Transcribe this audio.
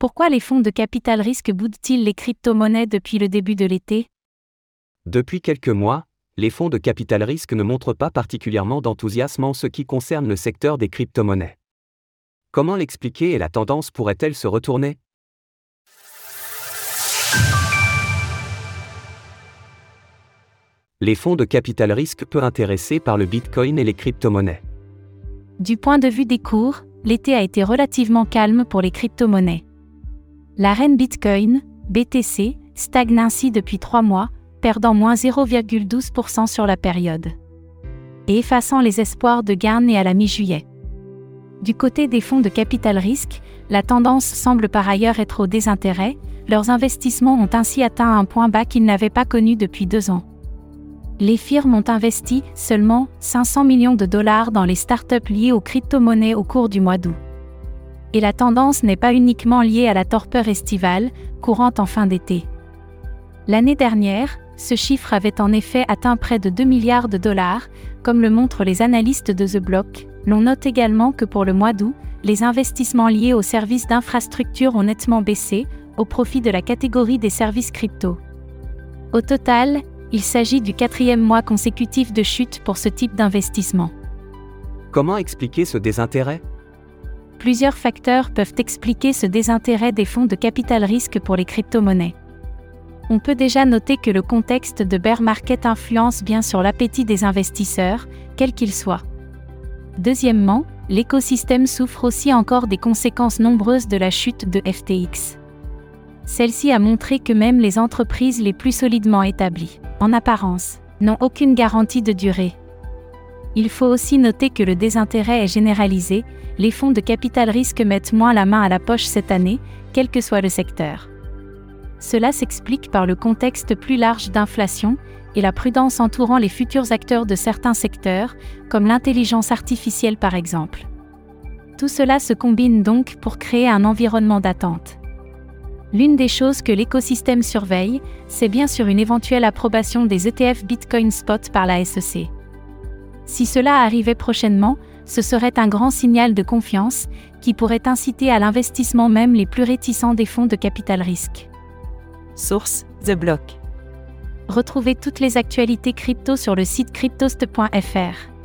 Pourquoi les fonds de capital risque boudent-ils les crypto-monnaies depuis le début de l'été? Depuis quelques mois, les fonds de capital risque ne montrent pas particulièrement d'enthousiasme en ce qui concerne le secteur des crypto-monnaies. Comment l'expliquer et la tendance pourrait-elle se retourner? Les fonds de capital risque peu intéressés par le Bitcoin et les crypto-monnaies. Du point de vue des cours, l'été a été relativement calme pour les crypto-monnaies. La reine Bitcoin, BTC, stagne ainsi depuis trois mois, perdant moins 0,12% sur la période. Et effaçant les espoirs de gain nés à la mi-juillet. Du côté des fonds de capital risque, la tendance semble par ailleurs être au désintérêt, leurs investissements ont ainsi atteint un point bas qu'ils n'avaient pas connu depuis deux ans. Les firmes ont investi seulement 500 millions de dollars dans les startups liées aux crypto-monnaies au cours du mois d'août. Et la tendance n'est pas uniquement liée à la torpeur estivale, courante en fin d'été. L'année dernière, ce chiffre avait en effet atteint près de 2 milliards de dollars, comme le montrent les analystes de The Block. L'on note également que pour le mois d'août, les investissements liés aux services d'infrastructure ont nettement baissé, au profit de la catégorie des services crypto. Au total, il s'agit du quatrième mois consécutif de chute pour ce type d'investissement. Comment expliquer ce désintérêt? Plusieurs facteurs peuvent expliquer ce désintérêt des fonds de capital risque pour les crypto-monnaies on peut déjà noter que le contexte de bear market influence bien sur l'appétit des investisseurs, quel qu'il soit. Deuxièmement, l'écosystème souffre aussi encore des conséquences nombreuses de la chute de FTX. Celle-ci a montré que même les entreprises les plus solidement établies, en apparence, n'ont aucune garantie de durée. Il faut aussi noter que le désintérêt est généralisé, les fonds de capital risque mettent moins la main à la poche cette année, quel que soit le secteur. Cela s'explique par le contexte plus large d'inflation et la prudence entourant les futurs acteurs de certains secteurs, comme l'intelligence artificielle par exemple. Tout cela se combine donc pour créer un environnement d'attente. L'une des choses que l'écosystème surveille, c'est bien sûr une éventuelle approbation des ETF Bitcoin Spot par la SEC. Si cela arrivait prochainement, ce serait un grand signal de confiance qui pourrait inciter à l'investissement même les plus réticents des fonds de capital risque. Source The Block. Retrouvez toutes les actualités crypto sur le site cryptost.fr.